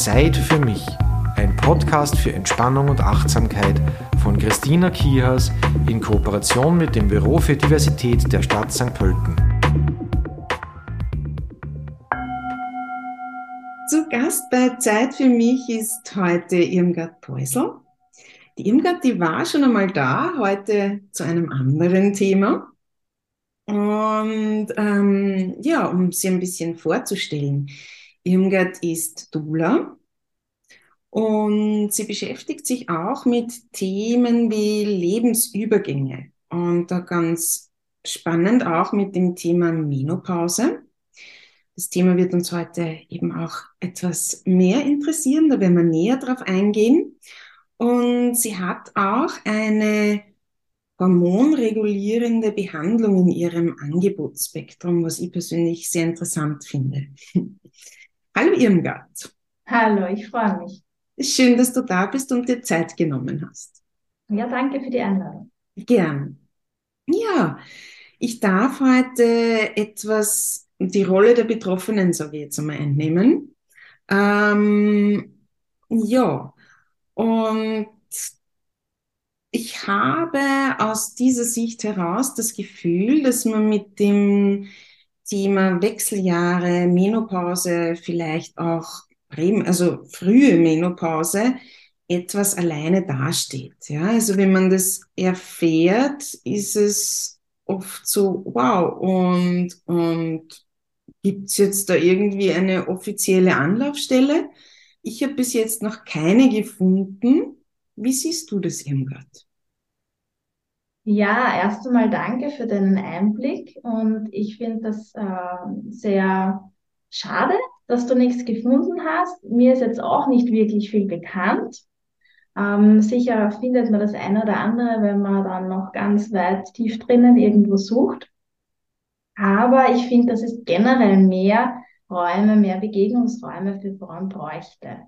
Zeit für mich. Ein Podcast für Entspannung und Achtsamkeit von Christina Kihas in Kooperation mit dem Büro für Diversität der Stadt St. Pölten. Zu Gast bei Zeit für mich ist heute Irmgard Peusel. Die Irmgard, die war schon einmal da, heute zu einem anderen Thema. Und ähm, ja, um sie ein bisschen vorzustellen. Irmgard ist Dula und sie beschäftigt sich auch mit Themen wie Lebensübergänge und da ganz spannend auch mit dem Thema Menopause. Das Thema wird uns heute eben auch etwas mehr interessieren, da werden wir näher drauf eingehen. Und sie hat auch eine hormonregulierende Behandlung in ihrem Angebotsspektrum, was ich persönlich sehr interessant finde. Hallo Irmgard. Hallo, ich freue mich. Schön, dass du da bist und dir Zeit genommen hast. Ja, danke für die Einladung. Gern. Ja, ich darf heute etwas die Rolle der Betroffenen, sage ich jetzt einmal, einnehmen. Ähm, ja, und ich habe aus dieser Sicht heraus das Gefühl, dass man mit dem Thema Wechseljahre, Menopause, vielleicht auch also frühe Menopause etwas alleine dasteht. Ja, also wenn man das erfährt, ist es oft so, wow, und, und gibt es jetzt da irgendwie eine offizielle Anlaufstelle? Ich habe bis jetzt noch keine gefunden. Wie siehst du das, Irmgard? Ja, erst einmal danke für deinen Einblick und ich finde das äh, sehr schade, dass du nichts gefunden hast. Mir ist jetzt auch nicht wirklich viel bekannt. Ähm, sicher findet man das eine oder andere, wenn man dann noch ganz weit tief drinnen irgendwo sucht. Aber ich finde, dass es generell mehr Räume, mehr Begegnungsräume für Frauen bräuchte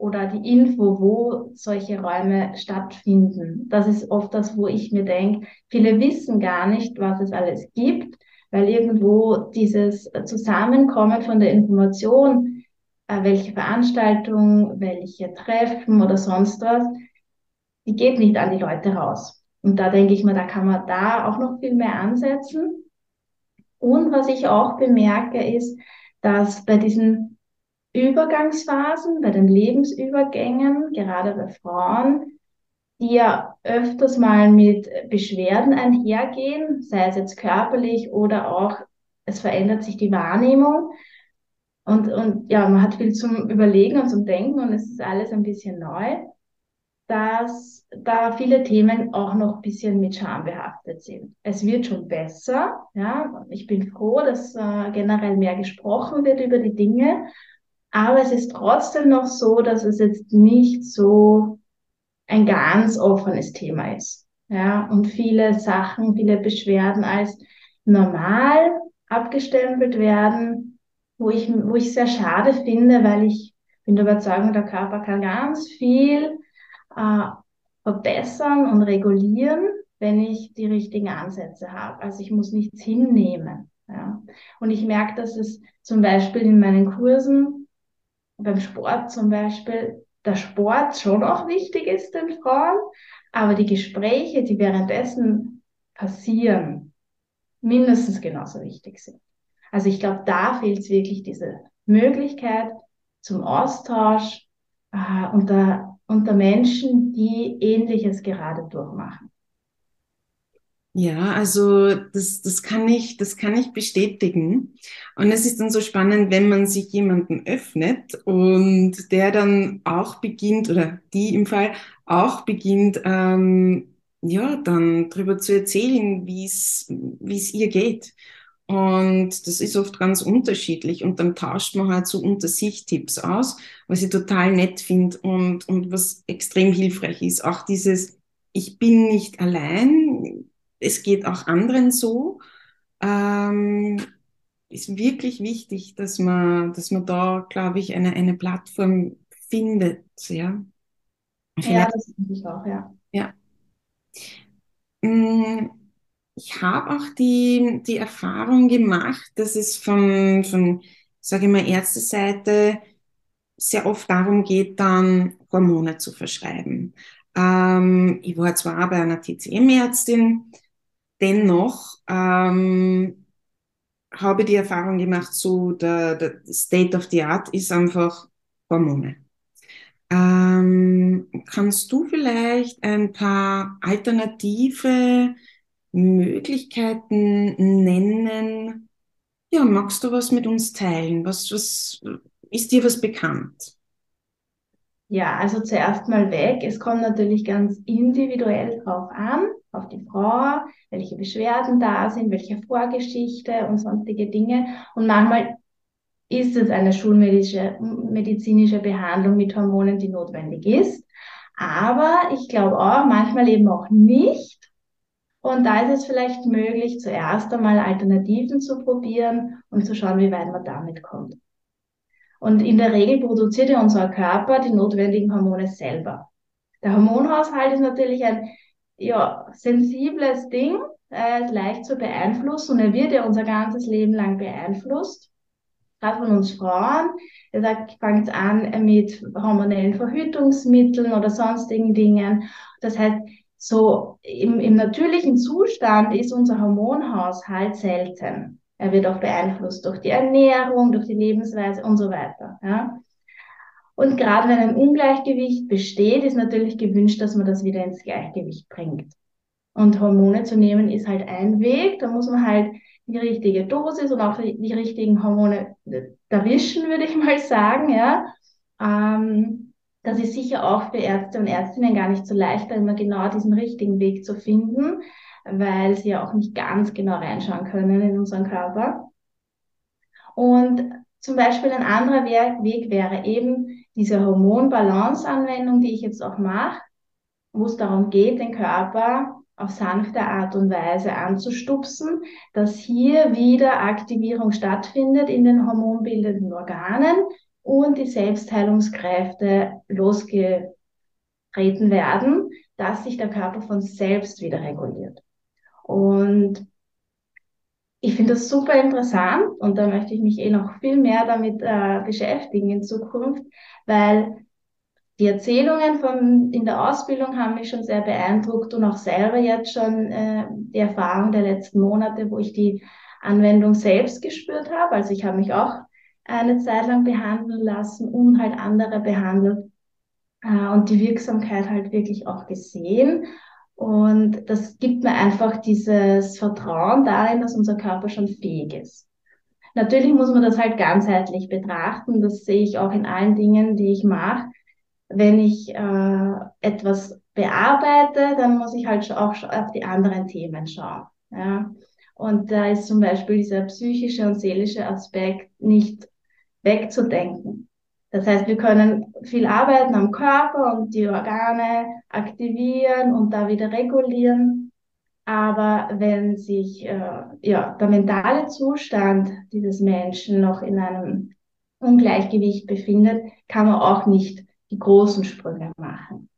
oder die Info, wo solche Räume stattfinden. Das ist oft das, wo ich mir denke, viele wissen gar nicht, was es alles gibt, weil irgendwo dieses Zusammenkommen von der Information, äh, welche Veranstaltung, welche Treffen oder sonst was, die geht nicht an die Leute raus. Und da denke ich mir, da kann man da auch noch viel mehr ansetzen. Und was ich auch bemerke, ist, dass bei diesen Übergangsphasen, bei den Lebensübergängen, gerade bei Frauen, die ja öfters mal mit Beschwerden einhergehen, sei es jetzt körperlich oder auch es verändert sich die Wahrnehmung. Und, und ja, man hat viel zum Überlegen und zum Denken und es ist alles ein bisschen neu, dass da viele Themen auch noch ein bisschen mit Scham behaftet sind. Es wird schon besser, ja. Ich bin froh, dass äh, generell mehr gesprochen wird über die Dinge aber es ist trotzdem noch so, dass es jetzt nicht so ein ganz offenes Thema ist. Ja, und viele Sachen, viele Beschwerden als normal abgestempelt werden, wo ich, wo ich sehr schade finde, weil ich bin der Überzeugung, der Körper kann ganz viel äh, verbessern und regulieren, wenn ich die richtigen Ansätze habe. Also ich muss nichts hinnehmen. Ja. Und ich merke, dass es zum Beispiel in meinen Kursen beim Sport zum Beispiel der Sport schon auch wichtig ist den Frauen, aber die Gespräche, die währenddessen passieren, mindestens genauso wichtig sind. Also ich glaube, da fehlt es wirklich diese Möglichkeit zum Austausch äh, unter, unter Menschen, die Ähnliches gerade durchmachen. Ja, also das, das kann ich, das kann ich bestätigen. Und es ist dann so spannend, wenn man sich jemanden öffnet und der dann auch beginnt, oder die im Fall auch beginnt, ähm, ja, dann darüber zu erzählen, wie es, wie es ihr geht. Und das ist oft ganz unterschiedlich. Und dann tauscht man halt so unter sich Tipps aus, was ich total nett finde und, und was extrem hilfreich ist. Auch dieses, ich bin nicht allein, es geht auch anderen so. Ähm, ist wirklich wichtig, dass man, dass man da, glaube ich, eine, eine Plattform findet, ja. Vielleicht, ja, das finde ich auch, ja. Ja. Mm, ich habe auch die, die Erfahrung gemacht, dass es von, von, sage ich mal, Ärzteseite sehr oft darum geht, dann Hormone zu verschreiben. Ähm, ich war zwar bei einer TCM-Ärztin, dennoch ähm, habe die Erfahrung gemacht, so der, der State of the Art ist einfach Hormone. Ähm, kannst du vielleicht ein paar alternative Möglichkeiten nennen? Ja, magst du was mit uns teilen? Was, was ist dir was bekannt? Ja, also zuerst mal weg. Es kommt natürlich ganz individuell drauf an, auf die Frau, welche Beschwerden da sind, welche Vorgeschichte und sonstige Dinge. Und manchmal ist es eine schulmedizinische medizinische Behandlung mit Hormonen, die notwendig ist. Aber ich glaube auch, manchmal eben auch nicht. Und da ist es vielleicht möglich, zuerst einmal Alternativen zu probieren und zu schauen, wie weit man damit kommt. Und in der Regel produziert ja unser Körper die notwendigen Hormone selber. Der Hormonhaushalt ist natürlich ein ja, sensibles Ding, ist leicht zu beeinflussen und er wird ja unser ganzes Leben lang beeinflusst. Gerade von uns Frauen. Er sagt, fängt an mit hormonellen Verhütungsmitteln oder sonstigen Dingen. Das heißt, so im, im natürlichen Zustand ist unser Hormonhaushalt selten. Er wird auch beeinflusst durch die Ernährung, durch die Lebensweise und so weiter. Ja. Und gerade wenn ein Ungleichgewicht besteht, ist natürlich gewünscht, dass man das wieder ins Gleichgewicht bringt. Und Hormone zu nehmen ist halt ein Weg. Da muss man halt die richtige Dosis und auch die, richtigen Hormone erwischen, würde ich mal sagen. Ja. Ähm, das ist sicher auch für Ärzte und Ärztinnen gar nicht so leicht, immer genau diesen richtigen Weg zu finden weil sie ja auch nicht ganz genau reinschauen können in unseren Körper. Und zum Beispiel ein anderer Weg wäre eben diese Hormonbalance-Anwendung, die ich jetzt auch mache, wo es darum geht, den Körper auf sanfte Art und Weise anzustupsen, dass hier wieder Aktivierung stattfindet in den hormonbildenden Organen und die Selbstheilungskräfte losgetreten werden, dass sich der Körper von selbst wieder reguliert. Und ich finde das super interessant und da möchte ich mich eh noch viel mehr damit äh, beschäftigen in Zukunft, weil die Erzählungen von, in der Ausbildung haben mich schon sehr beeindruckt und auch selber jetzt schon äh, die Erfahrung der letzten Monate, wo ich die Anwendung selbst gespürt habe. Also ich habe mich auch eine Zeit lang behandeln lassen und halt andere behandelt äh, und die Wirksamkeit halt wirklich auch gesehen. Und das gibt mir einfach dieses Vertrauen darin, dass unser Körper schon fähig ist. Natürlich muss man das halt ganzheitlich betrachten. Das sehe ich auch in allen Dingen, die ich mache. Wenn ich äh, etwas bearbeite, dann muss ich halt auch auf die anderen Themen schauen. Ja? Und da ist zum Beispiel dieser psychische und seelische Aspekt nicht wegzudenken. Das heißt, wir können viel arbeiten am Körper und die Organe aktivieren und da wieder regulieren. Aber wenn sich äh, ja, der mentale Zustand dieses Menschen noch in einem Ungleichgewicht befindet, kann man auch nicht die großen Sprünge machen.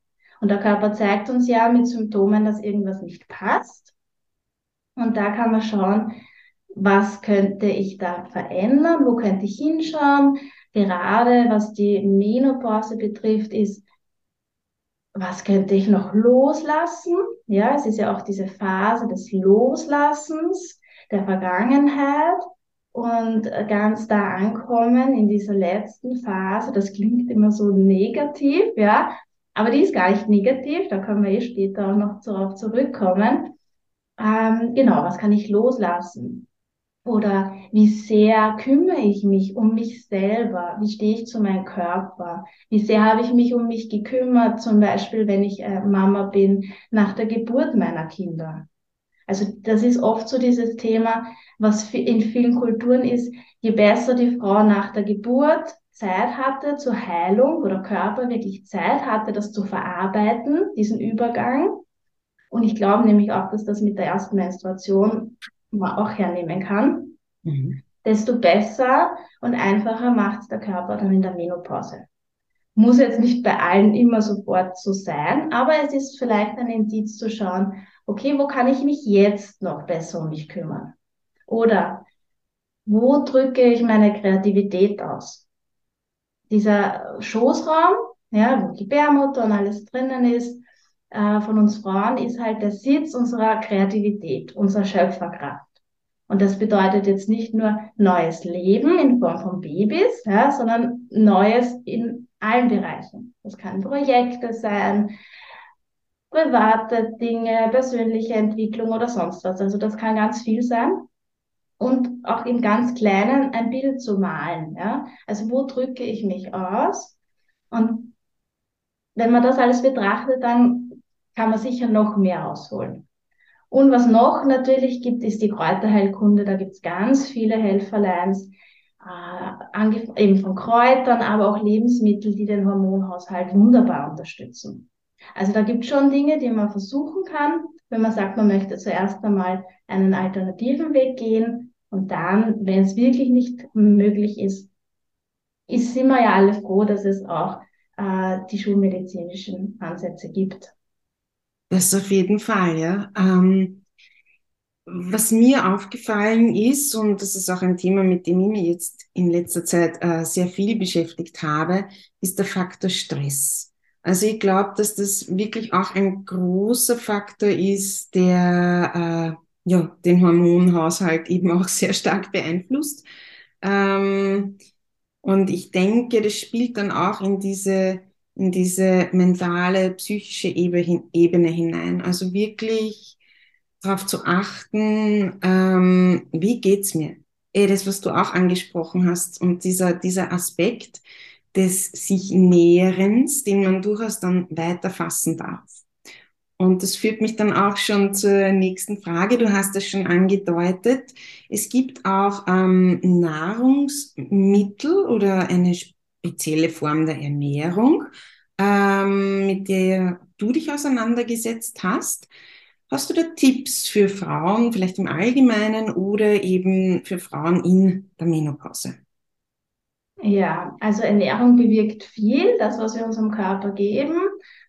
Und der Körper zeigt uns ja mit Symptomen, dass irgendwas nicht passt. Und da kann man schauen, was könnte ich da verändern, wo könnte ich hinschauen, gerade was die Menopause betrifft, ist, was könnte ich noch loslassen? Ja, es ist ja auch diese Phase des Loslassens der Vergangenheit und ganz da ankommen in dieser letzten Phase. Das klingt immer so negativ, ja, aber die ist gar nicht negativ. Da können wir eh später auch noch darauf zurückkommen. Ähm, genau, was kann ich loslassen? Oder wie sehr kümmere ich mich um mich selber? Wie stehe ich zu meinem Körper? Wie sehr habe ich mich um mich gekümmert, zum Beispiel, wenn ich äh, Mama bin, nach der Geburt meiner Kinder? Also das ist oft so dieses Thema, was in vielen Kulturen ist, je besser die Frau nach der Geburt Zeit hatte zur Heilung, wo der Körper wirklich Zeit hatte, das zu verarbeiten, diesen Übergang. Und ich glaube nämlich auch, dass das mit der ersten Menstruation man auch hernehmen kann, mhm. desto besser und einfacher macht der Körper dann in der Menopause. Muss jetzt nicht bei allen immer sofort so sein, aber es ist vielleicht ein Indiz zu schauen, okay, wo kann ich mich jetzt noch besser um mich kümmern? Oder wo drücke ich meine Kreativität aus? dieser Schoßraum, ja, wo Gebärmutter und alles drinnen ist, äh, von uns Frauen, ist halt der Sitz unserer Kreativität, unserer Schöpferkraft. Und das bedeutet jetzt nicht nur neues Leben in Form von Babys, ja, sondern Neues in allen Bereichen. Das kann Projekte sein, private Dinge, persönliche Entwicklung oder sonst was. Also das kann ganz viel sein. Und auch im ganz Kleinen ein Bild zu malen. Ja? Also wo drücke ich mich aus? Und wenn man das alles betrachtet, dann kann man sicher noch mehr ausholen. Und was noch natürlich gibt, ist die Kräuterheilkunde. Da gibt es ganz viele Helferleins, äh, eben von Kräutern, aber auch Lebensmittel, die den Hormonhaushalt wunderbar unterstützen. Also da gibt es schon Dinge, die man versuchen kann, wenn man sagt, man möchte zuerst einmal einen alternativen Weg gehen und dann, wenn es wirklich nicht möglich ist, ist, sind wir ja alle froh, dass es auch äh, die schulmedizinischen Ansätze gibt. Das auf jeden Fall, ja. Ähm, was mir aufgefallen ist, und das ist auch ein Thema, mit dem ich mich jetzt in letzter Zeit äh, sehr viel beschäftigt habe, ist der Faktor Stress. Also ich glaube, dass das wirklich auch ein großer Faktor ist, der äh, ja, den Hormonhaushalt eben auch sehr stark beeinflusst. Ähm, und ich denke, das spielt dann auch in diese in diese mentale, psychische Ebene hinein. Also wirklich darauf zu achten, ähm, wie geht's mir? Eh, das, was du auch angesprochen hast und dieser, dieser Aspekt des sich Näherens, den man durchaus dann weiter fassen darf. Und das führt mich dann auch schon zur nächsten Frage. Du hast es schon angedeutet. Es gibt auch ähm, Nahrungsmittel oder eine spezielle Form der Ernährung, ähm, mit der du dich auseinandergesetzt hast. Hast du da Tipps für Frauen, vielleicht im Allgemeinen oder eben für Frauen in der Menopause? Ja, also Ernährung bewirkt viel. Das, was wir unserem Körper geben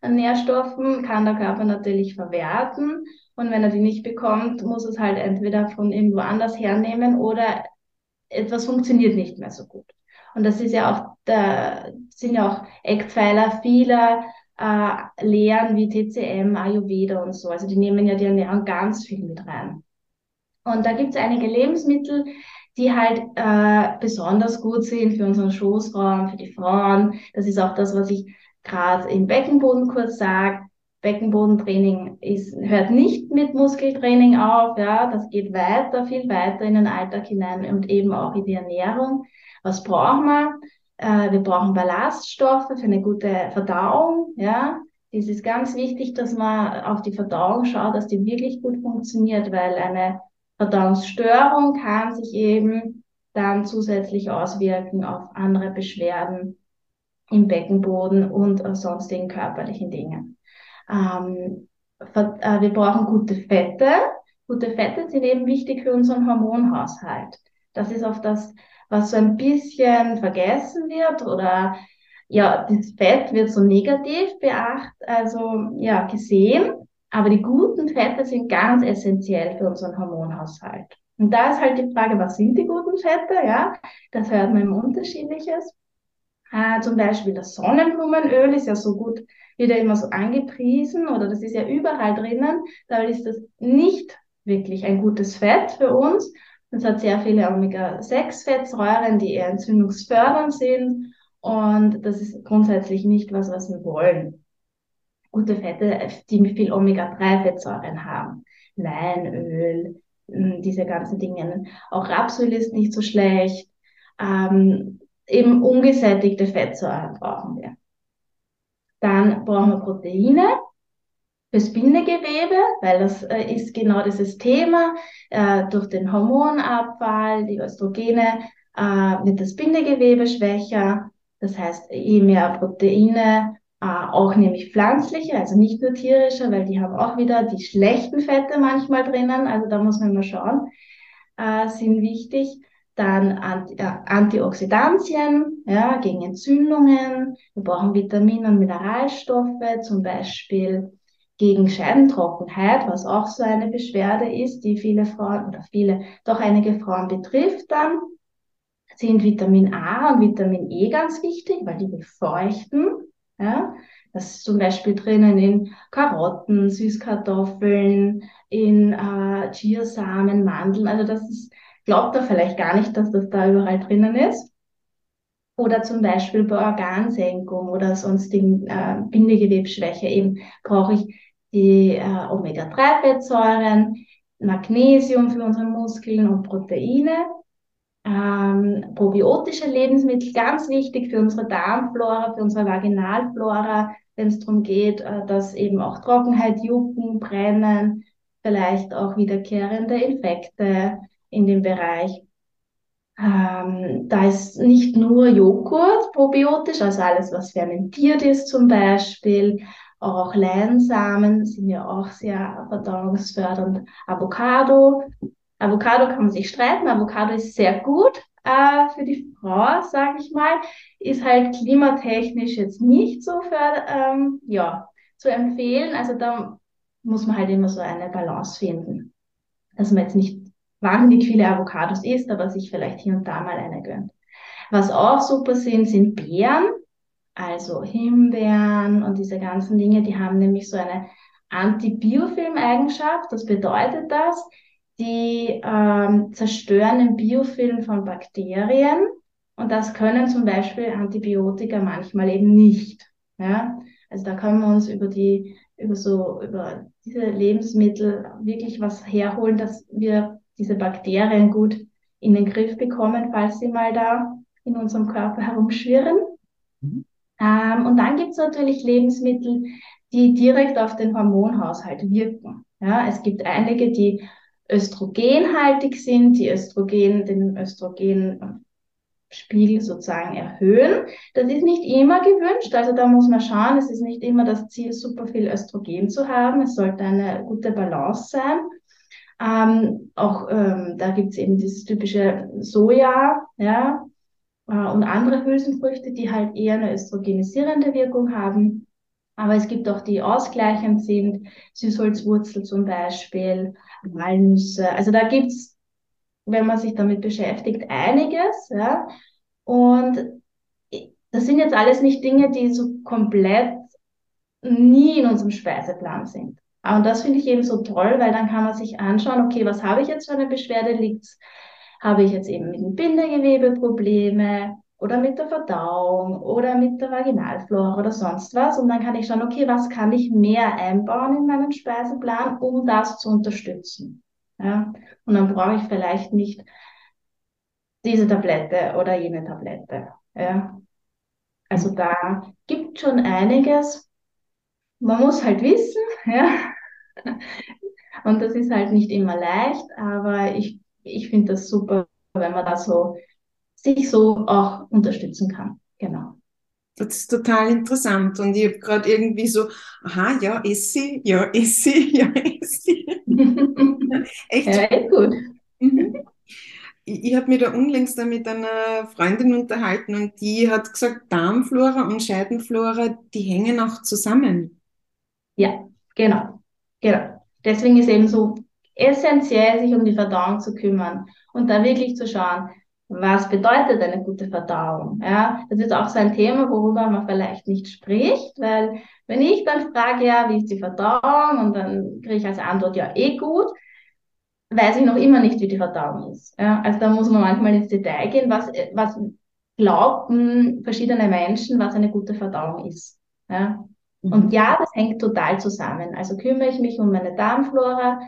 an Nährstoffen, kann der Körper natürlich verwerten. Und wenn er die nicht bekommt, muss es halt entweder von irgendwo anders hernehmen oder etwas funktioniert nicht mehr so gut. Und das ist ja auch, da sind ja auch Eckpfeiler vieler äh, Lehren wie TCM, Ayurveda und so. Also die nehmen ja die Ernährung ganz viel mit rein. Und da gibt es einige Lebensmittel, die halt äh, besonders gut sind für unseren Schoßraum, für die Frauen. Das ist auch das, was ich gerade im Beckenboden kurz sage. Beckenbodentraining ist, hört nicht mit Muskeltraining auf, ja, das geht weiter, viel weiter in den Alltag hinein und eben auch in die Ernährung. Was brauchen wir? Äh, wir brauchen Ballaststoffe für eine gute Verdauung. Ja, es ist ganz wichtig, dass man auf die Verdauung schaut, dass die wirklich gut funktioniert, weil eine Verdauungsstörung kann sich eben dann zusätzlich auswirken auf andere Beschwerden im Beckenboden und sonstigen körperlichen Dingen. Ähm, äh, wir brauchen gute Fette. Gute Fette sind eben wichtig für unseren Hormonhaushalt. Das ist oft das was so ein bisschen vergessen wird oder ja, das Fett wird so negativ beacht, also ja, gesehen. Aber die guten Fette sind ganz essentiell für unseren Hormonhaushalt. Und da ist halt die Frage, was sind die guten Fette? Ja, das hört man immer unterschiedliches. Äh, zum Beispiel das Sonnenblumenöl ist ja so gut, wieder immer so angepriesen oder das ist ja überall drinnen. Dabei ist das nicht wirklich ein gutes Fett für uns. Es hat sehr viele Omega-6-Fettsäuren, die eher entzündungsfördernd sind. Und das ist grundsätzlich nicht was, was wir wollen. Gute Fette, die viel Omega-3-Fettsäuren haben. Leinöl, hm, diese ganzen Dinge. Auch Rapsöl ist nicht so schlecht. Ähm, eben ungesättigte Fettsäuren brauchen wir. Dann brauchen wir Proteine fürs Bindegewebe, weil das äh, ist genau dieses Thema. Äh, durch den Hormonabfall, die Östrogene, äh, wird das Bindegewebe schwächer. Das heißt, je mehr Proteine, äh, auch nämlich pflanzliche, also nicht nur tierische, weil die haben auch wieder die schlechten Fette manchmal drinnen. Also da muss man mal schauen, äh, sind wichtig. Dann Anti äh, Antioxidantien, ja, gegen Entzündungen. Wir brauchen Vitamine und Mineralstoffe, zum Beispiel gegen Scheidentrockenheit, was auch so eine Beschwerde ist, die viele Frauen oder viele, doch einige Frauen betrifft dann. sind Vitamin A und Vitamin E ganz wichtig, weil die befeuchten. Ja? Das ist zum Beispiel drinnen in Karotten, Süßkartoffeln, in äh, Chiasamen, Mandeln. Also das ist, glaubt er vielleicht gar nicht, dass das da überall drinnen ist. Oder zum Beispiel bei Organsenkung oder sonstigen äh, Bindegewebsschwäche eben brauche ich die äh, Omega-3-Fettsäuren, Magnesium für unsere Muskeln und Proteine. Ähm, probiotische Lebensmittel, ganz wichtig für unsere Darmflora, für unsere Vaginalflora, wenn es darum geht, äh, dass eben auch Trockenheit, Jucken, Brennen, vielleicht auch wiederkehrende Infekte in dem Bereich. Ähm, da ist nicht nur Joghurt probiotisch, also alles, was fermentiert ist zum Beispiel, auch Leinsamen sind ja auch sehr verdauungsfördernd. Avocado. Avocado kann man sich streiten. Avocado ist sehr gut äh, für die Frau, sage ich mal. Ist halt klimatechnisch jetzt nicht so für, ähm, ja, zu empfehlen. Also da muss man halt immer so eine Balance finden. Dass man jetzt nicht wahnsinnig viele Avocados isst, aber sich vielleicht hier und da mal eine gönnt. Was auch super sind, sind Beeren. Also Himbeeren und diese ganzen Dinge, die haben nämlich so eine Antibiofilm-Eigenschaft. Das bedeutet das, die ähm, zerstören den Biofilm von Bakterien und das können zum Beispiel Antibiotika manchmal eben nicht. Ja? Also da können wir uns über die, über so, über diese Lebensmittel wirklich was herholen, dass wir diese Bakterien gut in den Griff bekommen, falls sie mal da in unserem Körper herumschwirren. Mhm. Ähm, und dann gibt es natürlich Lebensmittel, die direkt auf den Hormonhaushalt wirken. Ja, es gibt einige, die östrogenhaltig sind, die Östrogen, den Östrogenspiegel sozusagen erhöhen. Das ist nicht immer gewünscht, also da muss man schauen, es ist nicht immer das Ziel, super viel Östrogen zu haben. Es sollte eine gute Balance sein. Ähm, auch ähm, da gibt es eben dieses typische Soja, ja, äh, und andere Hülsenfrüchte, die halt eher eine östrogenisierende Wirkung haben. Aber es gibt auch die ausgleichend sind, Süßholzwurzel zum Beispiel, Walnüsse. Also da gibt's, wenn man sich damit beschäftigt, einiges. Ja. Und das sind jetzt alles nicht Dinge, die so komplett nie in unserem Speiseplan sind. Und das finde ich eben so toll, weil dann kann man sich anschauen, okay, was habe ich jetzt für eine Beschwerde? Liegt's habe ich jetzt eben mit dem Bindegewebe Probleme oder mit der Verdauung oder mit der Vaginalflora oder sonst was. Und dann kann ich schauen, okay, was kann ich mehr einbauen in meinen Speiseplan, um das zu unterstützen. Ja? Und dann brauche ich vielleicht nicht diese Tablette oder jene Tablette. Ja? Also da gibt schon einiges. Man muss halt wissen, ja. Und das ist halt nicht immer leicht, aber ich ich finde das super, wenn man da so sich so auch unterstützen kann. Genau. Das ist total interessant. Und ich habe gerade irgendwie so, aha, ja, Essi, ja, Essi, ja, Essi. echt, ja, echt gut. Mhm. Ich, ich habe mich da unlängst mit einer Freundin unterhalten und die hat gesagt, Darmflora und Scheidenflora, die hängen auch zusammen. Ja, genau. Genau. Deswegen ist eben so essentiell, sich um die Verdauung zu kümmern und da wirklich zu schauen, was bedeutet eine gute Verdauung? Ja, das ist auch so ein Thema, worüber man vielleicht nicht spricht, weil wenn ich dann frage, ja, wie ist die Verdauung? Und dann kriege ich als Antwort, ja, eh gut, weiß ich noch immer nicht, wie die Verdauung ist. Ja, also da muss man manchmal ins Detail gehen, was, was glauben verschiedene Menschen, was eine gute Verdauung ist. Ja. Und mhm. ja, das hängt total zusammen. Also kümmere ich mich um meine Darmflora,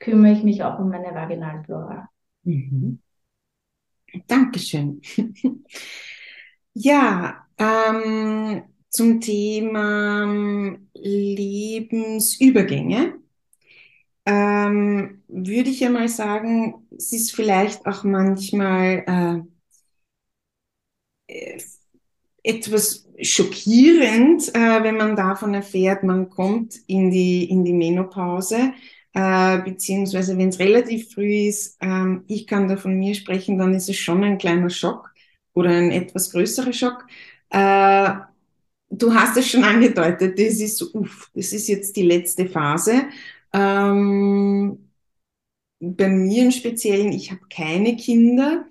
kümmere ich mich auch um meine Vaginalflora. Mhm. Dankeschön. ja, ähm, zum Thema ähm, Lebensübergänge ähm, würde ich ja mal sagen, es ist vielleicht auch manchmal äh, etwas schockierend, äh, wenn man davon erfährt, man kommt in die, in die Menopause äh, beziehungsweise wenn es relativ früh ist, ähm, ich kann da von mir sprechen, dann ist es schon ein kleiner Schock oder ein etwas größerer Schock. Äh, du hast es schon angedeutet, das ist so, uff, das ist jetzt die letzte Phase. Ähm, bei mir im Speziellen, ich habe keine Kinder.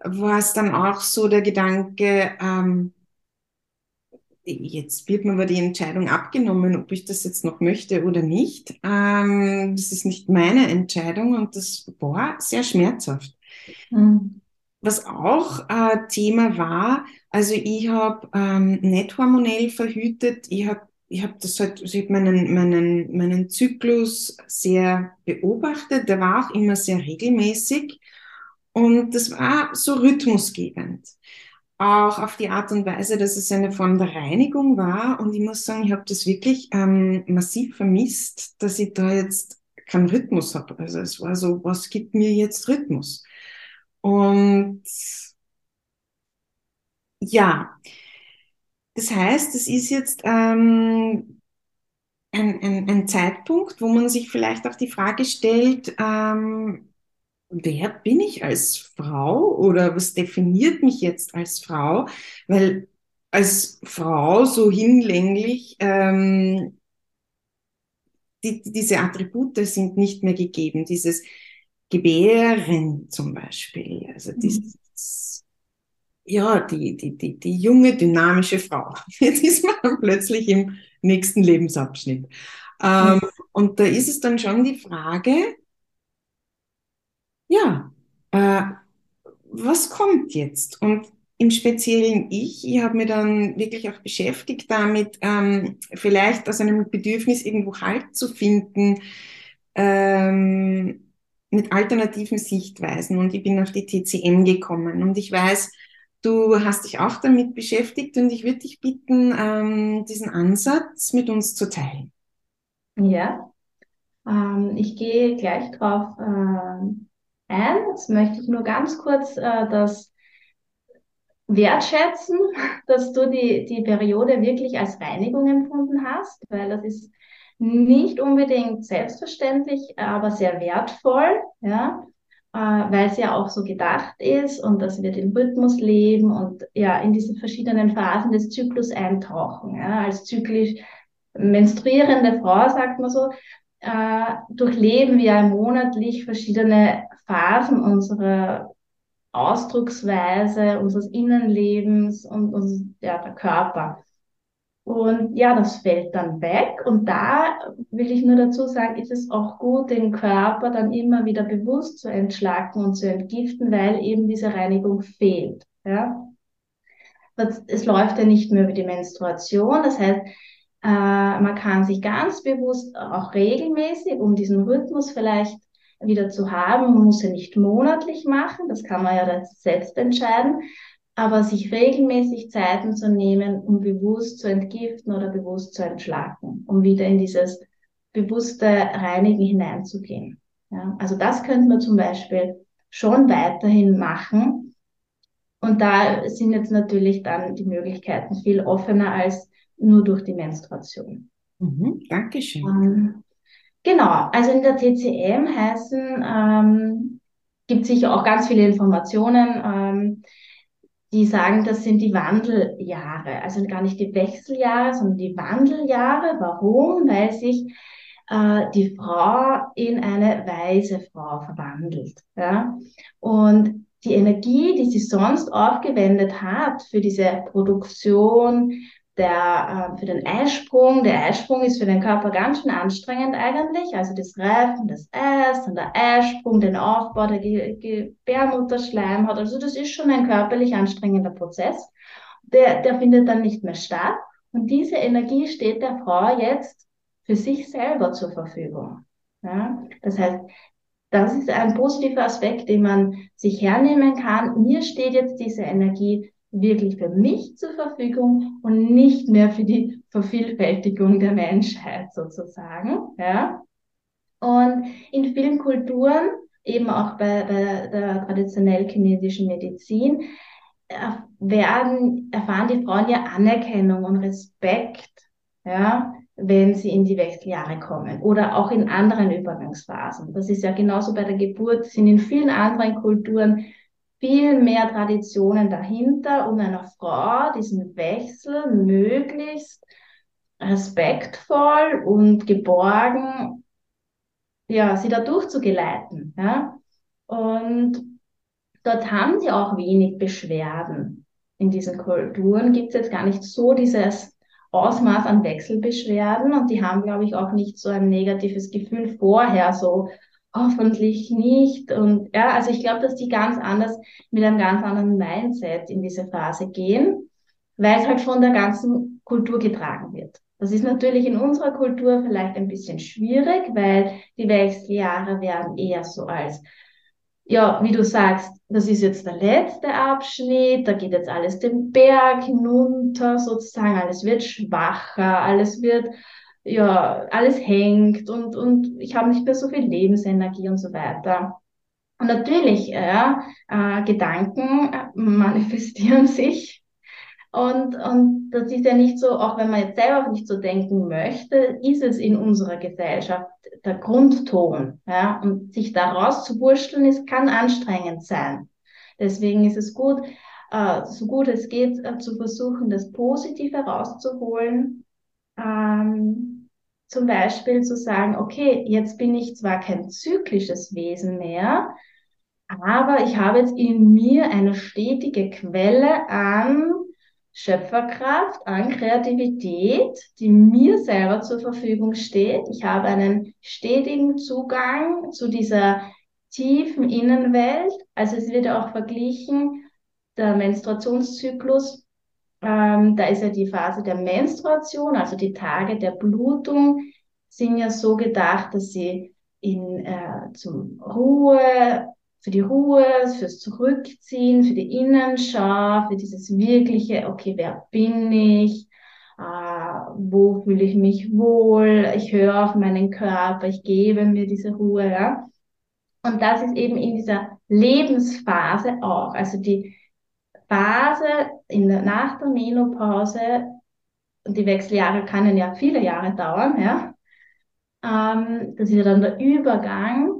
war es dann auch so der Gedanke, ähm, jetzt wird mir aber die Entscheidung abgenommen, ob ich das jetzt noch möchte oder nicht. Ähm, das ist nicht meine Entscheidung und das war sehr schmerzhaft. Mhm. Was auch äh, Thema war, also ich habe ähm, nicht hormonell verhütet, ich habe ich habe das halt, also ich hab meinen, meinen, meinen Zyklus sehr beobachtet, der war auch immer sehr regelmäßig und das war so rhythmusgebend auch auf die Art und Weise, dass es eine Form der Reinigung war. Und ich muss sagen, ich habe das wirklich ähm, massiv vermisst, dass ich da jetzt keinen Rhythmus habe. Also es war so, was gibt mir jetzt Rhythmus? Und ja, das heißt, es ist jetzt ähm, ein, ein, ein Zeitpunkt, wo man sich vielleicht auch die Frage stellt, ähm, wer bin ich als Frau oder was definiert mich jetzt als Frau? Weil als Frau so hinlänglich ähm, die, diese Attribute sind nicht mehr gegeben. Dieses Gebären zum Beispiel, also mhm. dieses, ja, die, die, die, die junge, dynamische Frau. Jetzt ist man plötzlich im nächsten Lebensabschnitt. Ähm, mhm. Und da ist es dann schon die Frage, ja, äh, was kommt jetzt? Und im Speziellen ich, ich habe mir dann wirklich auch beschäftigt damit, ähm, vielleicht aus einem Bedürfnis irgendwo Halt zu finden, ähm, mit alternativen Sichtweisen. Und ich bin auf die TCM gekommen. Und ich weiß, du hast dich auch damit beschäftigt und ich würde dich bitten, ähm, diesen Ansatz mit uns zu teilen. Ja, ähm, ich gehe gleich drauf äh, ein. Jetzt möchte ich nur ganz kurz äh, das wertschätzen, dass du die, die Periode wirklich als Reinigung empfunden hast, weil das ist nicht unbedingt selbstverständlich, aber sehr wertvoll, ja, äh, weil es ja auch so gedacht ist und dass wir den Rhythmus leben und ja in diese verschiedenen Phasen des Zyklus eintauchen. Ja, als zyklisch menstruierende Frau, sagt man so, äh, durchleben wir monatlich verschiedene Phasen unserer Ausdrucksweise, unseres Innenlebens und, und ja, der Körper. Und ja, das fällt dann weg. Und da will ich nur dazu sagen, ist es auch gut, den Körper dann immer wieder bewusst zu entschlacken und zu entgiften, weil eben diese Reinigung fehlt. Ja? Es läuft ja nicht mehr über die Menstruation. Das heißt, äh, man kann sich ganz bewusst auch regelmäßig, um diesen Rhythmus vielleicht wieder zu haben, man muss ja nicht monatlich machen, das kann man ja selbst entscheiden, aber sich regelmäßig Zeiten zu nehmen, um bewusst zu entgiften oder bewusst zu entschlacken, um wieder in dieses bewusste Reinigen hineinzugehen. Ja, also das könnte man zum Beispiel schon weiterhin machen. Und da sind jetzt natürlich dann die Möglichkeiten viel offener als nur durch die Menstruation. Mhm, Dankeschön. Ähm, genau, also in der TCM heißen, ähm, gibt sicher auch ganz viele Informationen, ähm, die sagen, das sind die Wandeljahre, also gar nicht die Wechseljahre, sondern die Wandeljahre. Warum? Weil sich äh, die Frau in eine weise Frau verwandelt. Ja? Und die Energie, die sie sonst aufgewendet hat für diese Produktion, der, äh, für den Eisprung. Der Eisprung ist für den Körper ganz schön anstrengend eigentlich. Also das Reifen des Eis und der Eisprung, den Aufbau der Ge Gebärmutterschleim hat. Also das ist schon ein körperlich anstrengender Prozess. Der, der findet dann nicht mehr statt. Und diese Energie steht der Frau jetzt für sich selber zur Verfügung. Ja? Das heißt, das ist ein positiver Aspekt, den man sich hernehmen kann. Mir steht jetzt diese Energie wirklich für mich zur Verfügung und nicht mehr für die Vervielfältigung der Menschheit sozusagen. Ja? Und in vielen Kulturen, eben auch bei, bei der traditionell chinesischen Medizin, werden, erfahren die Frauen ja Anerkennung und Respekt, ja, wenn sie in die Wechseljahre kommen oder auch in anderen Übergangsphasen. Das ist ja genauso bei der Geburt, sind in vielen anderen Kulturen viel mehr Traditionen dahinter, um einer Frau diesen Wechsel möglichst respektvoll und geborgen, ja, sie da durchzugeleiten, ja. Und dort haben sie auch wenig Beschwerden. In diesen Kulturen gibt es jetzt gar nicht so dieses Ausmaß an Wechselbeschwerden und die haben, glaube ich, auch nicht so ein negatives Gefühl vorher, so hoffentlich nicht. Und ja, also ich glaube, dass die ganz anders mit einem ganz anderen Mindset in diese Phase gehen, weil es halt von der ganzen Kultur getragen wird. Das ist natürlich in unserer Kultur vielleicht ein bisschen schwierig, weil die Wechseljahre werden eher so als, ja, wie du sagst, das ist jetzt der letzte Abschnitt, da geht jetzt alles den Berg hinunter, sozusagen, alles wird schwacher, alles wird, ja, alles hängt und, und ich habe nicht mehr so viel Lebensenergie und so weiter. Und natürlich, ja, äh, Gedanken manifestieren sich und, und das ist ja nicht so, auch wenn man jetzt selber nicht so denken möchte, ist es in unserer Gesellschaft der Grundton. Ja? Und sich da rauszuwurschteln, ist, kann anstrengend sein. Deswegen ist es gut, äh, so gut es geht, äh, zu versuchen, das Positive rauszuholen. Ähm, zum Beispiel zu sagen, okay, jetzt bin ich zwar kein zyklisches Wesen mehr, aber ich habe jetzt in mir eine stetige Quelle an Schöpferkraft, an Kreativität, die mir selber zur Verfügung steht. Ich habe einen stetigen Zugang zu dieser tiefen Innenwelt. Also es wird auch verglichen, der Menstruationszyklus, ähm, da ist ja die Phase der Menstruation, also die Tage der Blutung, sind ja so gedacht, dass sie in, äh, zum Ruhe, für die Ruhe, fürs Zurückziehen, für die Innenschau, für dieses wirkliche, okay, wer bin ich? Äh, wo fühle ich mich wohl? Ich höre auf meinen Körper, ich gebe mir diese Ruhe. Ja? Und das ist eben in dieser Lebensphase auch. Also die Phase in der, nach der Menopause, und die Wechseljahre können ja viele Jahre dauern, ja. Ähm, das ist ja dann der Übergang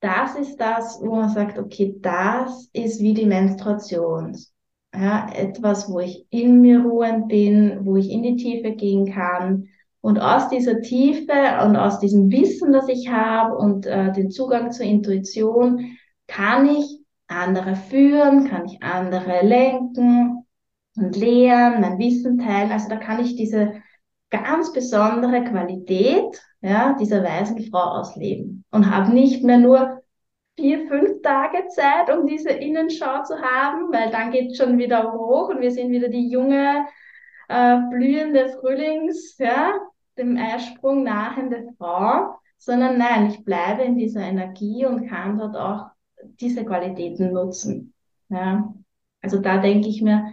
das ist das, wo man sagt, okay, das ist wie die Menstruation. Ja, etwas, wo ich in mir ruhend bin, wo ich in die Tiefe gehen kann. Und aus dieser Tiefe und aus diesem Wissen, das ich habe und äh, den Zugang zur Intuition, kann ich andere führen, kann ich andere lenken und lehren, mein Wissen teilen. Also da kann ich diese ganz besondere Qualität ja, dieser weisen Frau ausleben und habe nicht mehr nur vier, fünf Tage Zeit, um diese Innenschau zu haben, weil dann geht es schon wieder hoch und wir sind wieder die junge, äh, blühende Frühlings, ja, dem Eisprung nahende Frau, sondern nein, ich bleibe in dieser Energie und kann dort auch diese Qualitäten nutzen. Ja. Also da denke ich mir,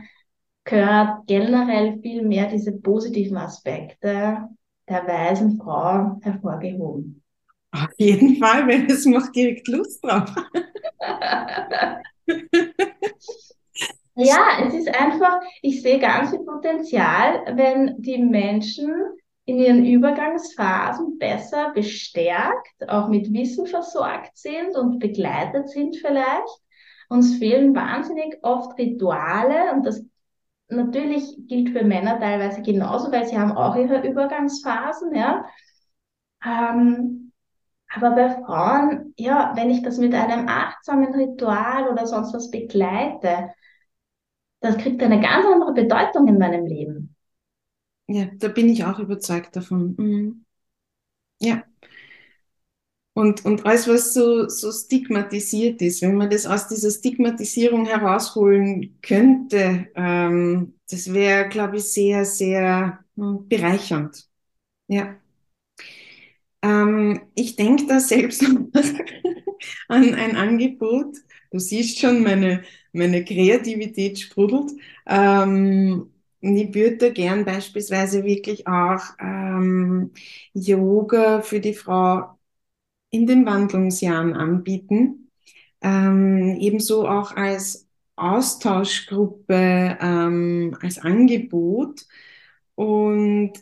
gehört generell viel mehr diese positiven Aspekte der weisen Frau hervorgehoben. Auf jeden Fall, weil es macht direkt Lust drauf. ja, es ist einfach, ich sehe ganz viel Potenzial, wenn die Menschen in ihren Übergangsphasen besser bestärkt, auch mit Wissen versorgt sind und begleitet sind vielleicht. Uns fehlen wahnsinnig oft Rituale und das natürlich gilt für Männer teilweise genauso, weil sie haben auch ihre Übergangsphasen, ja. Ähm, aber bei Frauen, ja, wenn ich das mit einem achtsamen Ritual oder sonst was begleite, das kriegt eine ganz andere Bedeutung in meinem Leben. Ja, da bin ich auch überzeugt davon. Mhm. Ja. Und, und alles, was so, so stigmatisiert ist, wenn man das aus dieser Stigmatisierung herausholen könnte, ähm, das wäre, glaube ich, sehr, sehr hm, bereichernd. Ja. Ähm, ich denke da selbst an ein Angebot. Du siehst schon, meine, meine Kreativität sprudelt. Ähm, ich würde da gern beispielsweise wirklich auch ähm, Yoga für die Frau in den Wandlungsjahren anbieten. Ähm, ebenso auch als Austauschgruppe, ähm, als Angebot. Und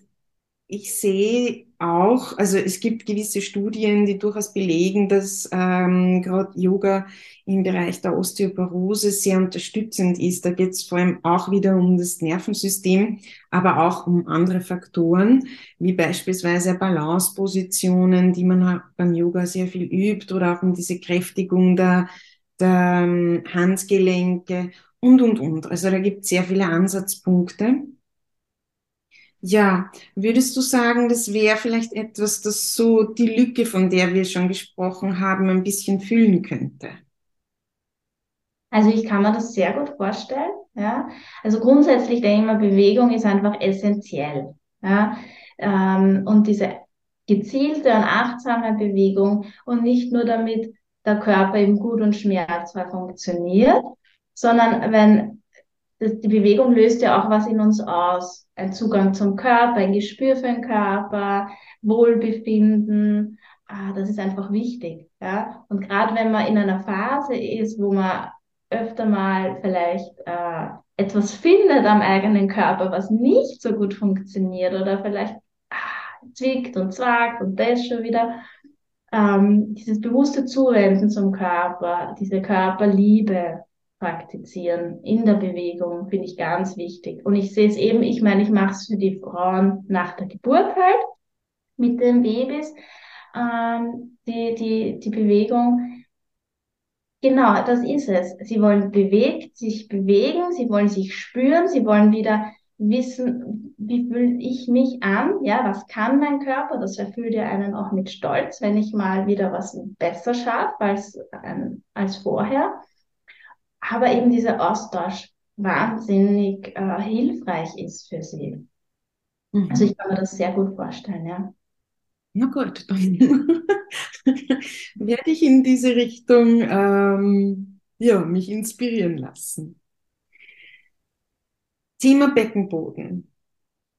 ich sehe auch, also es gibt gewisse Studien, die durchaus belegen, dass ähm, gerade Yoga im Bereich der Osteoporose sehr unterstützend ist. Da geht es vor allem auch wieder um das Nervensystem, aber auch um andere Faktoren, wie beispielsweise Balancepositionen, die man beim Yoga sehr viel übt, oder auch um diese Kräftigung der, der ähm, Handgelenke und, und, und. Also da gibt es sehr viele Ansatzpunkte. Ja, würdest du sagen, das wäre vielleicht etwas, das so die Lücke, von der wir schon gesprochen haben, ein bisschen füllen könnte? Also ich kann mir das sehr gut vorstellen. Ja, also grundsätzlich denke ich mal, Bewegung ist einfach essentiell. Ja, ähm, und diese gezielte und achtsame Bewegung und nicht nur damit der Körper eben gut und schmerzfrei funktioniert, sondern wenn die Bewegung löst ja auch was in uns aus. Ein Zugang zum Körper, ein Gespür für den Körper, Wohlbefinden. Ah, das ist einfach wichtig. Ja? Und gerade wenn man in einer Phase ist, wo man öfter mal vielleicht äh, etwas findet am eigenen Körper, was nicht so gut funktioniert oder vielleicht ah, zwickt und zwackt und das schon wieder. Ähm, dieses bewusste Zuwenden zum Körper, diese Körperliebe praktizieren in der Bewegung, finde ich ganz wichtig. Und ich sehe es eben, ich meine, ich mache es für die Frauen nach der Geburt halt mit den Babys, ähm, die, die, die Bewegung Genau, das ist es. Sie wollen bewegt, sich bewegen, sie wollen sich spüren, sie wollen wieder wissen, wie fühle ich mich an, ja, was kann mein Körper, das erfüllt ja einen auch mit Stolz, wenn ich mal wieder was besser schaffe als, ähm, als vorher. Aber eben dieser Austausch wahnsinnig äh, hilfreich ist für sie. Mhm. Also ich kann mir das sehr gut vorstellen, ja. Na gut, dann werde ich in diese Richtung ähm, ja, mich inspirieren lassen. Thema Beckenboden.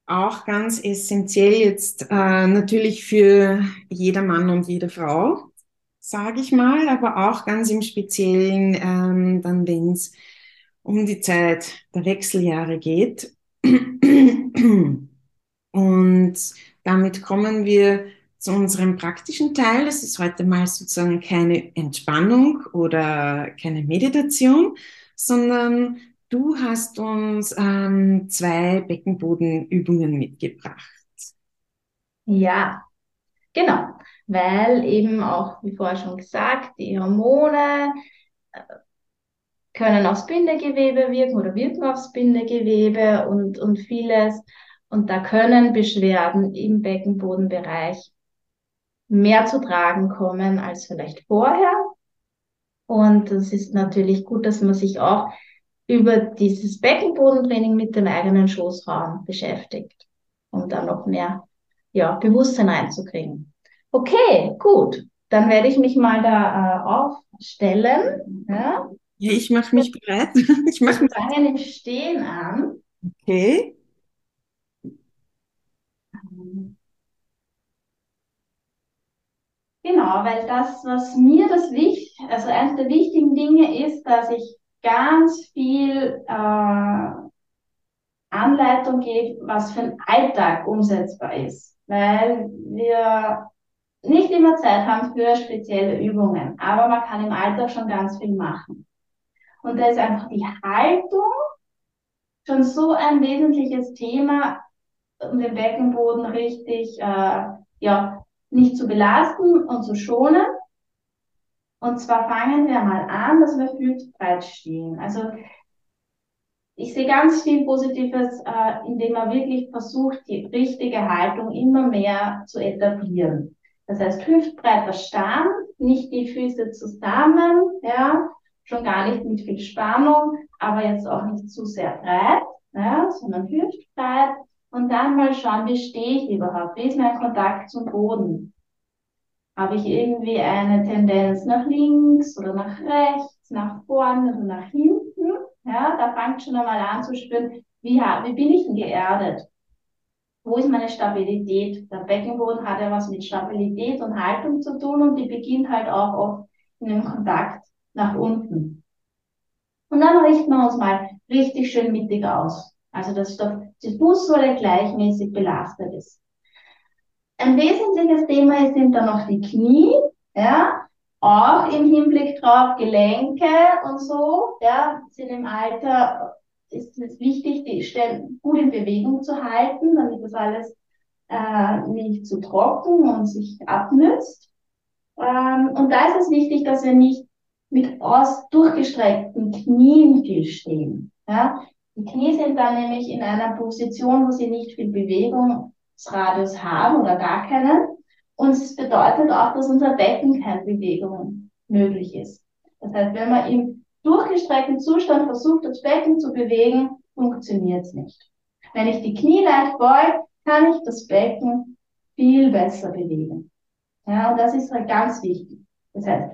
Auch ganz essentiell jetzt äh, natürlich für jeder Mann und jede Frau, sage ich mal, aber auch ganz im Speziellen ähm, dann, wenn es um die Zeit der Wechseljahre geht. Und damit kommen wir zu unserem praktischen Teil. Das ist heute mal sozusagen keine Entspannung oder keine Meditation, sondern du hast uns ähm, zwei Beckenbodenübungen mitgebracht. Ja, genau, weil eben auch, wie vorher schon gesagt, die Hormone äh, können aufs Bindegewebe wirken oder wirken aufs Bindegewebe und, und vieles. Und da können Beschwerden im Beckenbodenbereich mehr zu tragen kommen als vielleicht vorher. Und es ist natürlich gut, dass man sich auch über dieses Beckenbodentraining mit dem eigenen Schoßraum beschäftigt, um da noch mehr ja, Bewusstsein einzukriegen. Okay, gut. Dann werde ich mich mal da äh, aufstellen. Ja. ja, ich mache mich bereit. Ich mache mich fangen im Stehen an. Okay. Genau, weil das, was mir das wichtig, also eines der wichtigen Dinge ist, dass ich ganz viel äh, Anleitung gebe, was für ein Alltag umsetzbar ist, weil wir nicht immer Zeit haben für spezielle Übungen, aber man kann im Alltag schon ganz viel machen. Und da ist einfach die Haltung schon so ein wesentliches Thema, um den Beckenboden richtig äh, ja, nicht zu belasten und zu schonen. Und zwar fangen wir mal an, dass wir hüftbreit stehen. Also ich sehe ganz viel Positives, äh, indem man wirklich versucht, die richtige Haltung immer mehr zu etablieren. Das heißt, hüftbreiter Stand, nicht die Füße zusammen, ja, schon gar nicht mit viel Spannung, aber jetzt auch nicht zu sehr breit, ja, sondern hüftbreit und dann mal schauen, wie stehe ich überhaupt? Wie ist mein Kontakt zum Boden? Habe ich irgendwie eine Tendenz nach links oder nach rechts, nach vorne oder nach hinten? Ja, da fängt schon einmal an zu spüren, wie, wie bin ich denn geerdet? Wo ist meine Stabilität? Der Beckenboden hat ja was mit Stabilität und Haltung zu tun und die beginnt halt auch oft in dem Kontakt nach unten. Und dann richten wir uns mal richtig schön mittig aus. Also dass die Fußsohle gleichmäßig belastet ist. Ein wesentliches Thema sind dann noch die Knie, ja, auch im Hinblick drauf Gelenke und so, ja, sind im Alter ist es wichtig, die Stellen gut in Bewegung zu halten, damit das alles äh, nicht zu trocken und sich abnützt. Ähm, und da ist es wichtig, dass wir nicht mit aus durchgestreckten Knien viel stehen. Ja? Die Knie sind dann nämlich in einer Position, wo sie nicht viel Bewegungsradius haben oder gar keinen. Und es bedeutet auch, dass unser Becken keine Bewegung möglich ist. Das heißt, wenn man im durchgestreckten Zustand versucht, das Becken zu bewegen, funktioniert es nicht. Wenn ich die Knie leicht beuge, kann ich das Becken viel besser bewegen. Ja, und das ist halt ganz wichtig. Das heißt,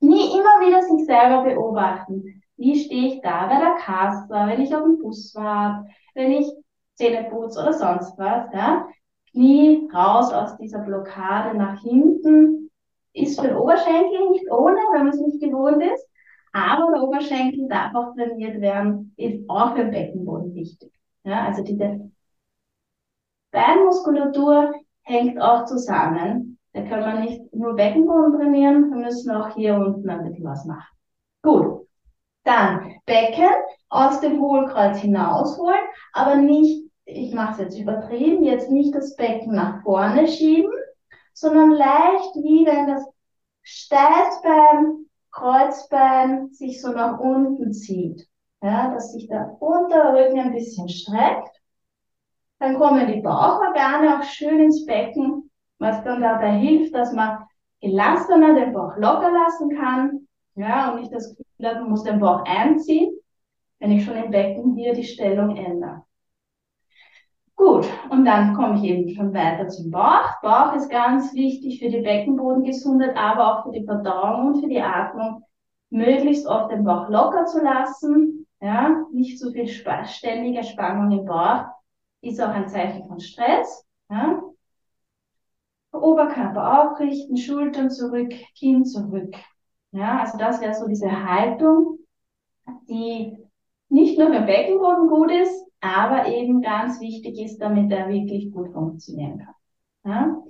nie immer wieder sich selber beobachten. Wie stehe ich da bei der Kasse, wenn ich auf dem Bus war, wenn ich Zähne putze oder sonst was, ja? Knie raus aus dieser Blockade nach hinten. Ist für den Oberschenkel nicht ohne, wenn man es nicht gewohnt ist. Aber der Oberschenkel darf auch trainiert werden, ist auch für den Beckenboden wichtig. Ja, also diese Beinmuskulatur hängt auch zusammen. Da kann man nicht nur Beckenboden trainieren, wir müssen auch hier unten ein bisschen was machen. Gut. Dann Becken aus dem Hohlkreuz hinausholen, aber nicht, ich mache es jetzt übertrieben, jetzt nicht das Becken nach vorne schieben, sondern leicht wie wenn das Steißbein, Kreuzbein sich so nach unten zieht. Ja, dass sich der Unterrücken ein bisschen streckt. Dann kommen die Bauchorgane auch schön ins Becken, was dann dabei hilft, dass man gelassener den Bauch locker lassen kann. Ja, und nicht das Gefühl hat, man muss den Bauch einziehen, wenn ich schon im Becken hier die Stellung ändere. Gut, und dann komme ich eben schon weiter zum Bauch. Bauch ist ganz wichtig für die Beckenbodengesundheit, aber auch für die Verdauung und für die Atmung. Möglichst oft den Bauch locker zu lassen, ja, nicht zu viel ständige Spannung im Bauch, ist auch ein Zeichen von Stress. Ja. Oberkörper aufrichten, Schultern zurück, Kinn zurück. Ja, also das wäre so diese Haltung, die nicht nur für den Beckenboden gut ist, aber eben ganz wichtig ist, damit er wirklich gut funktionieren kann. Ja?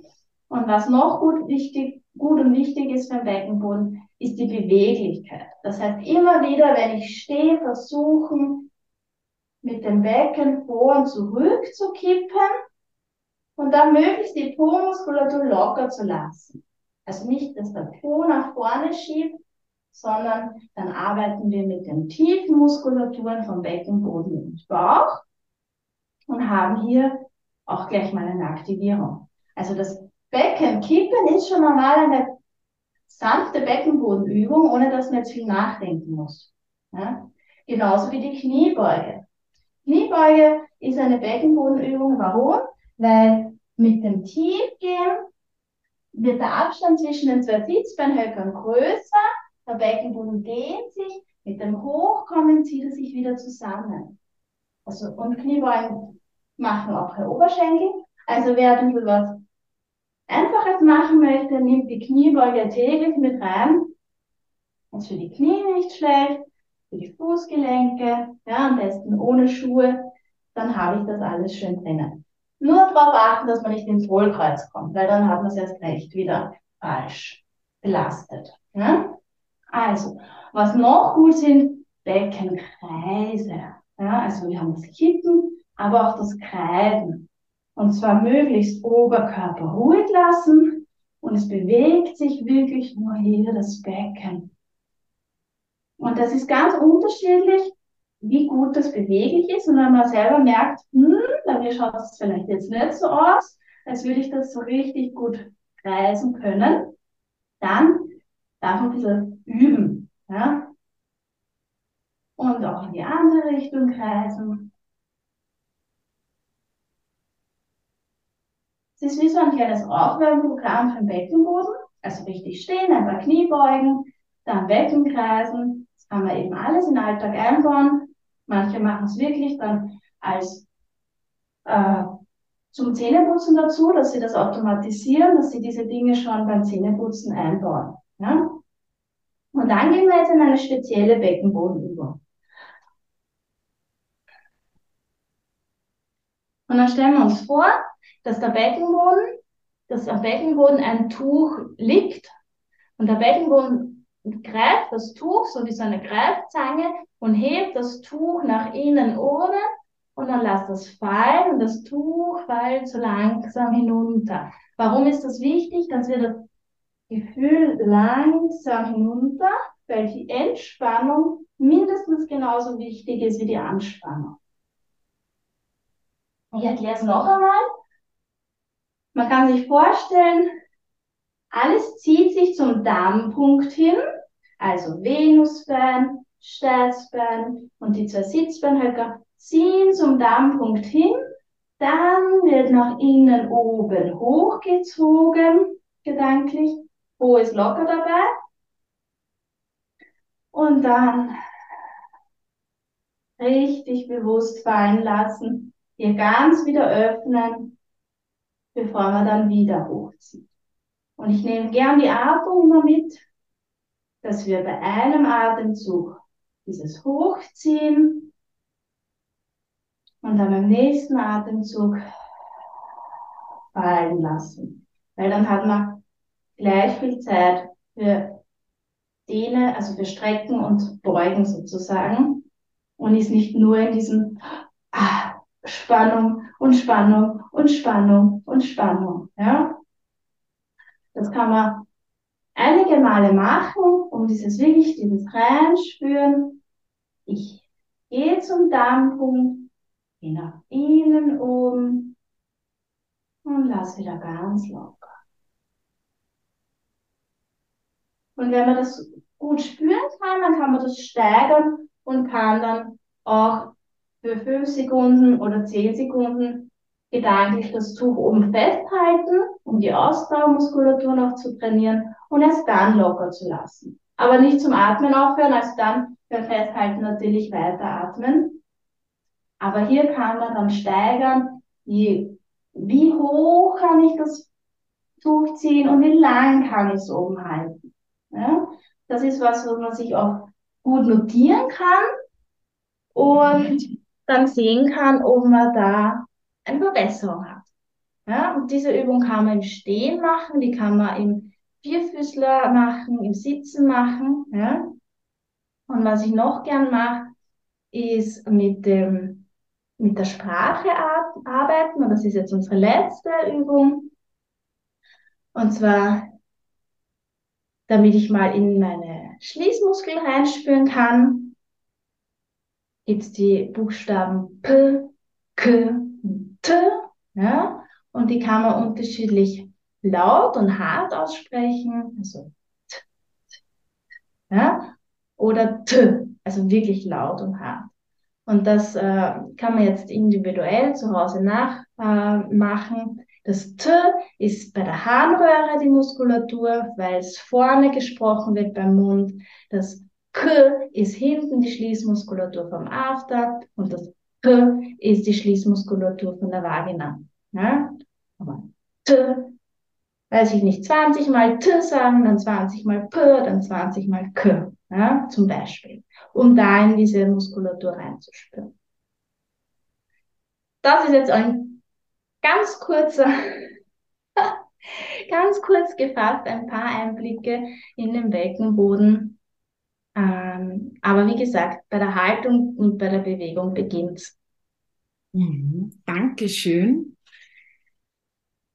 Und was noch gut, wichtig, gut und wichtig ist für den Beckenboden, ist die Beweglichkeit. Das heißt, immer wieder, wenn ich stehe, versuchen, mit dem Becken vor und zurück zu kippen und dann möglichst die Po-Muskulatur locker zu lassen. Also nicht, dass der Po nach vorne schiebt, sondern dann arbeiten wir mit den tiefen Muskulaturen vom Beckenboden und Bauch und haben hier auch gleich mal eine Aktivierung. Also das Beckenkippen ist schon normal eine sanfte Beckenbodenübung, ohne dass man jetzt viel nachdenken muss. Ja? Genauso wie die Kniebeuge. Kniebeuge ist eine Beckenbodenübung. Warum? Weil mit dem Tiefgehen wird der Abstand zwischen den zwei Sitzbeinhöckern größer, der Beckenboden dehnt sich, mit dem Hochkommen zieht er sich wieder zusammen. Also, und Kniebeugen machen auch der Oberschenkel. Also wer ein bisschen was Einfaches machen möchte, nimmt die Kniebeuge täglich mit rein. Ist für die Knie nicht schlecht, für die Fußgelenke, ja, am besten ohne Schuhe. Dann habe ich das alles schön drinnen. Nur darauf achten, dass man nicht ins Hohlkreuz kommt, weil dann hat man es erst recht wieder falsch belastet. Ja? Also, was noch gut sind, Beckenkreise. Ja, also wir haben das Kippen, aber auch das Kreisen. Und zwar möglichst Oberkörper ruhig lassen und es bewegt sich wirklich nur hier das Becken. Und das ist ganz unterschiedlich, wie gut das beweglich ist. Und wenn man selber merkt, hm, bei mir schaut es vielleicht jetzt nicht so aus, als würde ich das so richtig gut kreisen können, dann darf man ein bisschen üben. Ja? Und auch in die andere Richtung kreisen. Es ist wie so ein kleines Aufwärmprogramm für den Beckenboden. Also richtig stehen, ein paar Knie beugen, dann Becken kreisen. Das kann man eben alles in den Alltag einbauen. Manche machen es wirklich dann als äh, zum Zähneputzen dazu, dass sie das automatisieren, dass sie diese Dinge schon beim Zähneputzen einbauen. Ja? Und dann gehen wir jetzt in eine spezielle Beckenbodenübung. Und dann stellen wir uns vor, dass der Beckenboden, dass am Beckenboden ein Tuch liegt und der Beckenboden greift das Tuch, so wie so eine Greifzange und hebt das Tuch nach innen ohne und dann lasst das fallen und das Tuch fällt so langsam hinunter. Warum ist das wichtig, dass wir das Gefühl langsam hinunter weil die Entspannung mindestens genauso wichtig ist wie die Anspannung. Ich erkläre es noch einmal. Man kann sich vorstellen, alles zieht sich zum Darmpunkt hin, also Venusbein, Steißbein und die zwei Sitzbeinhöcker ziehen zum Darmpunkt hin, dann wird nach innen oben hochgezogen, gedanklich, wo ist locker dabei und dann richtig bewusst fallen lassen, hier ganz wieder öffnen, bevor man dann wieder hochzieht. Und ich nehme gern die Atmung immer mit, dass wir bei einem Atemzug dieses Hochziehen und dann beim nächsten Atemzug fallen lassen. Weil dann hat man gleich viel Zeit für Dehne, also für Strecken und Beugen sozusagen und ist nicht nur in diesem ah, Spannung und Spannung und Spannung und Spannung. Ja? Das kann man einige Male machen, um dieses wirklich, dieses Reinspüren. Ich gehe zum Darmpunkt, gehe nach innen oben und lass wieder ganz locker. Und wenn man das gut spüren kann, dann kann man das steigern und kann dann auch für fünf Sekunden oder zehn Sekunden gedanklich das Tuch oben festhalten, um die Ausdauermuskulatur noch zu trainieren und erst dann locker zu lassen. Aber nicht zum Atmen aufhören, also dann beim Festhalten natürlich weiter atmen. Aber hier kann man dann steigern, wie, wie hoch kann ich das Tuch ziehen und wie lang kann ich es oben halten. Ja? Das ist was, was man sich auch gut notieren kann und dann sehen kann, ob man da eine Verbesserung hat. Ja, und diese Übung kann man im Stehen machen, die kann man im Vierfüßler machen, im Sitzen machen. Ja. Und was ich noch gern mache, ist mit dem, mit der Sprache arbeiten. Und das ist jetzt unsere letzte Übung. Und zwar, damit ich mal in meine Schließmuskeln reinspüren kann, gibt's die Buchstaben P, K, T, ja, und die kann man unterschiedlich laut und hart aussprechen, also T, T, ja, oder T, also wirklich laut und hart. Und das äh, kann man jetzt individuell zu Hause nachmachen. Äh, das T ist bei der Harnröhre die Muskulatur, weil es vorne gesprochen wird beim Mund. Das K ist hinten die Schließmuskulatur vom After und das P ist die Schließmuskulatur von der Vagina. Ja? Aber T, weiß ich nicht, 20 mal T sagen, dann 20 mal P, dann 20 mal K, ja? zum Beispiel, um da in diese Muskulatur reinzuspüren. Das ist jetzt ein ganz kurzer, ganz kurz gefasst, ein paar Einblicke in den Beckenboden ähm, aber wie gesagt, bei der Haltung und bei der Bewegung beginnt mhm. Dankeschön.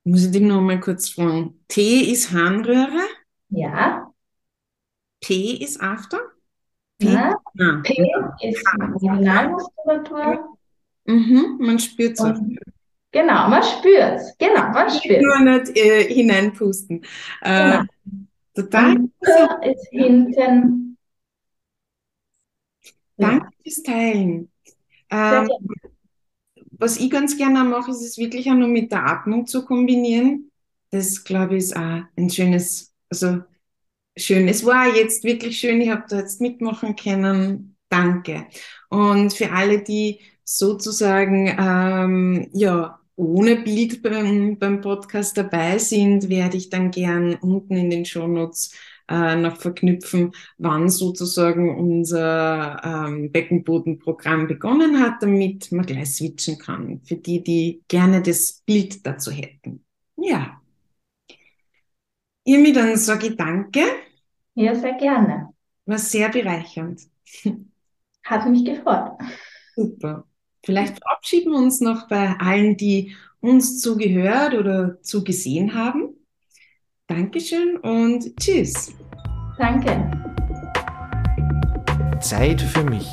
Muss ich dich noch mal kurz fragen. T ist Harnröhre? Ja. P ist After? P, ja. Ah. P ist Vaginalmuskulatur. Mhm, man spürt es. Genau, man spürt es. Genau, man spürt Nur nicht äh, hineinpusten. Äh, genau. P ist hinten Danke fürs Teilen. Ähm, was ich ganz gerne mache, ist es wirklich auch nur mit der Atmung zu kombinieren. Das, glaube ich, ist auch ein schönes, also schön. Es war jetzt wirklich schön, ich habe da jetzt mitmachen können. Danke. Und für alle, die sozusagen ähm, ja ohne Bild beim, beim Podcast dabei sind, werde ich dann gern unten in den Shownotes äh, noch verknüpfen, wann sozusagen unser ähm, Beckenbodenprogramm begonnen hat, damit man gleich switchen kann, für die, die gerne das Bild dazu hätten. Ja. Irmi, dann sage ich danke. Ja, sehr gerne. War sehr bereichernd. Hat mich gefreut. Super. Vielleicht verabschieden wir uns noch bei allen, die uns zugehört oder zugesehen haben. Dankeschön und tschüss. Danke. Zeit für mich.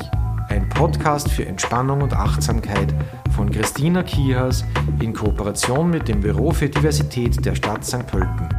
Ein Podcast für Entspannung und Achtsamkeit von Christina Kiehas in Kooperation mit dem Büro für Diversität der Stadt St. Pölten.